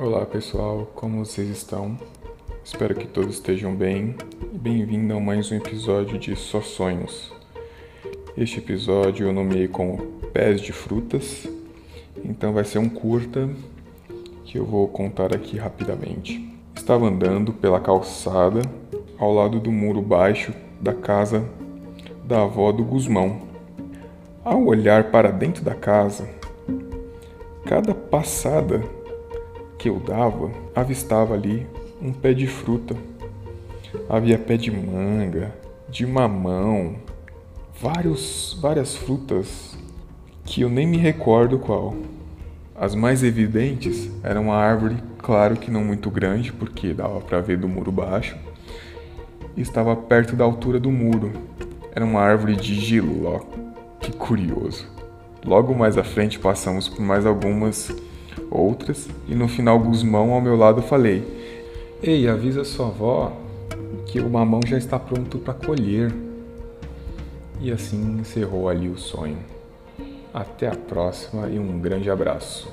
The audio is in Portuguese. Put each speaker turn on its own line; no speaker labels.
Olá pessoal, como vocês estão? Espero que todos estejam bem e bem-vindo a mais um episódio de Só Sonhos. Este episódio eu nomeei como Pés de Frutas, então vai ser um curta que eu vou contar aqui rapidamente. Estava andando pela calçada ao lado do muro baixo da casa da avó do Guzmão. Ao olhar para dentro da casa, cada passada que eu dava, avistava ali um pé de fruta. Havia pé de manga, de mamão, vários, várias frutas que eu nem me recordo qual. As mais evidentes eram uma árvore, claro que não muito grande, porque dava para ver do muro baixo, e estava perto da altura do muro. Era uma árvore de giló. Que curioso. Logo mais à frente passamos por mais algumas outras e no final Guzmão ao meu lado falei: "Ei, avisa sua avó que o mamão já está pronto para colher". E assim encerrou ali o sonho. Até a próxima e um grande abraço.